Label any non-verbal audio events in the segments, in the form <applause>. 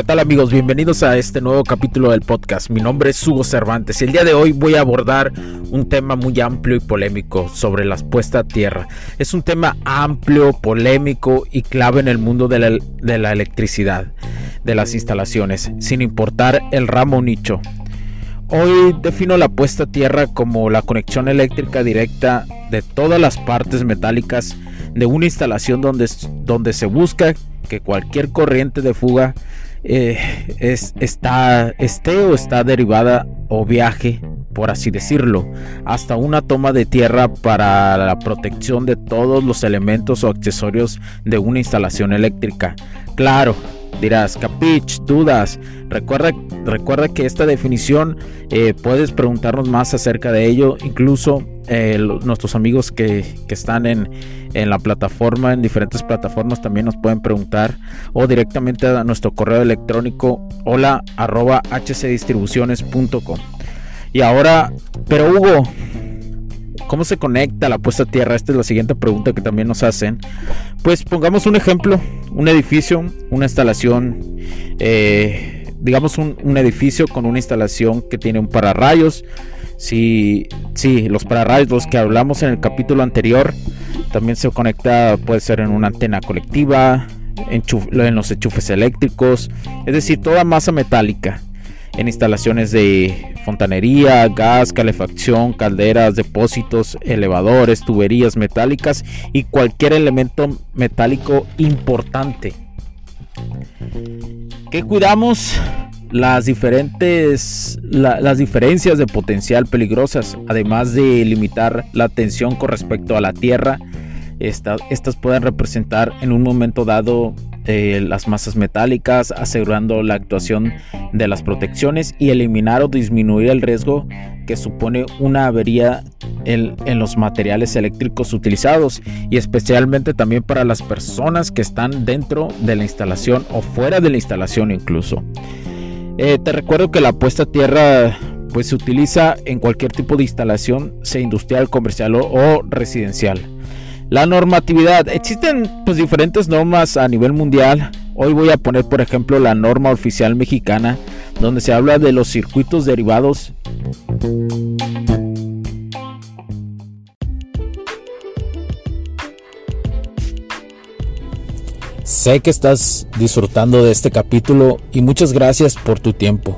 ¿Qué tal amigos? Bienvenidos a este nuevo capítulo del podcast. Mi nombre es Hugo Cervantes y el día de hoy voy a abordar un tema muy amplio y polémico sobre las puestas a tierra. Es un tema amplio, polémico y clave en el mundo de la, de la electricidad, de las instalaciones, sin importar el ramo nicho. Hoy defino la puesta a tierra como la conexión eléctrica directa de todas las partes metálicas de una instalación donde, donde se busca que cualquier corriente de fuga eh, es, está, esté o está derivada o viaje, por así decirlo, hasta una toma de tierra para la protección de todos los elementos o accesorios de una instalación eléctrica. Claro, dirás, capich, dudas. Recuerda, recuerda que esta definición eh, puedes preguntarnos más acerca de ello, incluso eh, nuestros amigos que, que están en, en, la plataforma, en diferentes plataformas, también nos pueden preguntar o directamente a nuestro correo electrónico hola arroba hcdistribuciones.com. Y ahora, pero Hugo, ¿Cómo se conecta la puesta a tierra? Esta es la siguiente pregunta que también nos hacen. Pues pongamos un ejemplo, un edificio, una instalación, eh, digamos un, edificio con una instalación que tiene un pararrayos. Si, sí, los pararrayos, los que hablamos en el capítulo anterior, también se conecta, puede ser en una antena colectiva, en los enchufes eléctricos, es decir, toda masa metálica en instalaciones de fontanería, gas, calefacción, calderas, depósitos, elevadores, tuberías metálicas y cualquier elemento metálico importante. ¿Qué cuidamos? Las diferentes la, las diferencias de potencial peligrosas, además de limitar la tensión con respecto a la tierra, esta, estas pueden representar en un momento dado eh, las masas metálicas, asegurando la actuación de las protecciones y eliminar o disminuir el riesgo que supone una avería en, los materiales eléctricos utilizados y especialmente también para las personas que están dentro de la instalación o fuera de la instalación incluso. Eh, te recuerdo que la puesta a tierra pues se utiliza en cualquier tipo de instalación, sea industrial, comercial o residencial. La normatividad. Existen pues diferentes normas a nivel mundial. Hoy voy a poner por ejemplo la norma oficial mexicana donde se habla de los circuitos derivados. Sé que estás disfrutando de este capítulo y muchas gracias por tu tiempo.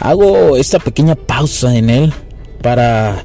Hago esta pequeña pausa en él para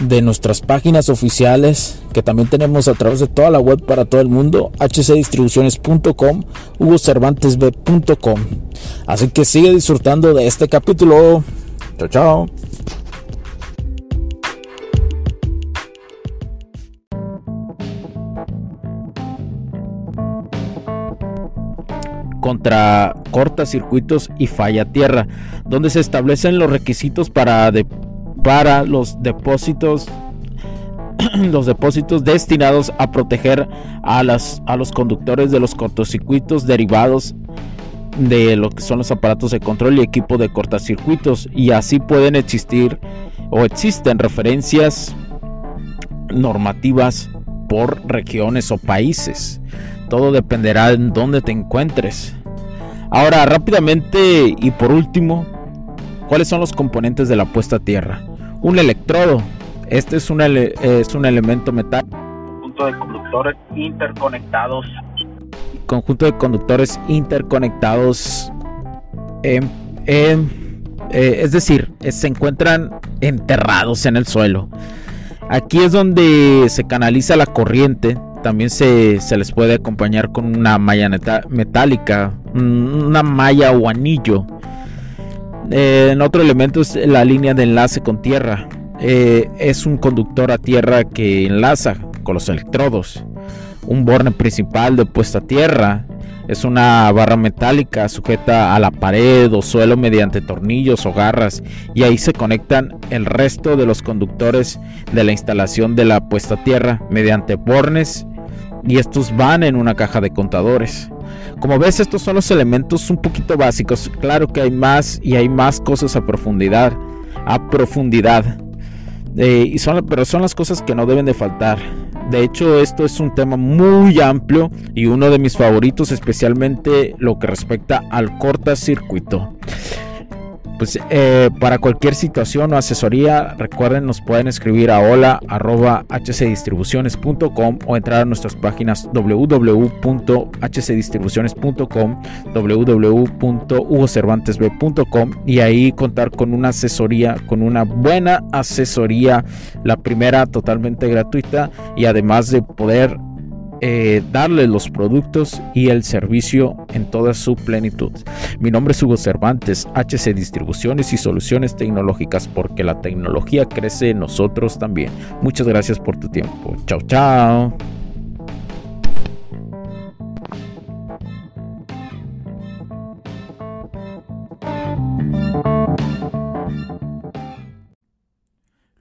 de nuestras páginas oficiales que también tenemos a través de toda la web para todo el mundo, hcdistribuciones.com, hugocervantesb.com. Así que sigue disfrutando de este capítulo. Chao, chao. contra cortacircuitos y falla tierra, donde se establecen los requisitos para de para los depósitos <clears throat> los depósitos destinados a proteger a, las, a los conductores de los cortocircuitos derivados de lo que son los aparatos de control y equipo de cortocircuitos y así pueden existir o existen referencias normativas por regiones o países. Todo dependerá en dónde te encuentres. Ahora, rápidamente y por último, ¿cuáles son los componentes de la puesta a tierra? Un electrodo. Este es un, es un elemento metálico. Conjunto de conductores interconectados. Conjunto de conductores interconectados. Eh, es decir, se encuentran enterrados en el suelo. Aquí es donde se canaliza la corriente. También se, les puede acompañar con una malla metálica, una malla o anillo. Eh, en otro elemento es la línea de enlace con tierra. Eh, es un conductor a tierra que enlaza con los electrodos. Un borne principal de puesta a tierra es una barra metálica sujeta a la pared o suelo mediante tornillos o garras y ahí se conectan el resto de los conductores de la instalación de la puesta a tierra mediante bornes y estos van en una caja de contadores. Como ves, estos son los elementos un poquito básicos. Claro que hay más y hay más cosas a profundidad, a profundidad. Eh, y son, pero son las cosas que no deben de faltar. De hecho, esto es un tema muy amplio y uno de mis favoritos, especialmente lo que respecta al cortocircuito. Pues eh, para cualquier situación o asesoría, recuerden, nos pueden escribir a hola hcdistribuciones.com o entrar a nuestras páginas www.hcdistribuciones.com, www.hugocervantesb.com y ahí contar con una asesoría, con una buena asesoría, la primera totalmente gratuita y además de poder eh, darle los productos y el servicio en toda su plenitud. Mi nombre es Hugo Cervantes, HC Distribuciones y Soluciones Tecnológicas, porque la tecnología crece en nosotros también. Muchas gracias por tu tiempo. Chao, chao.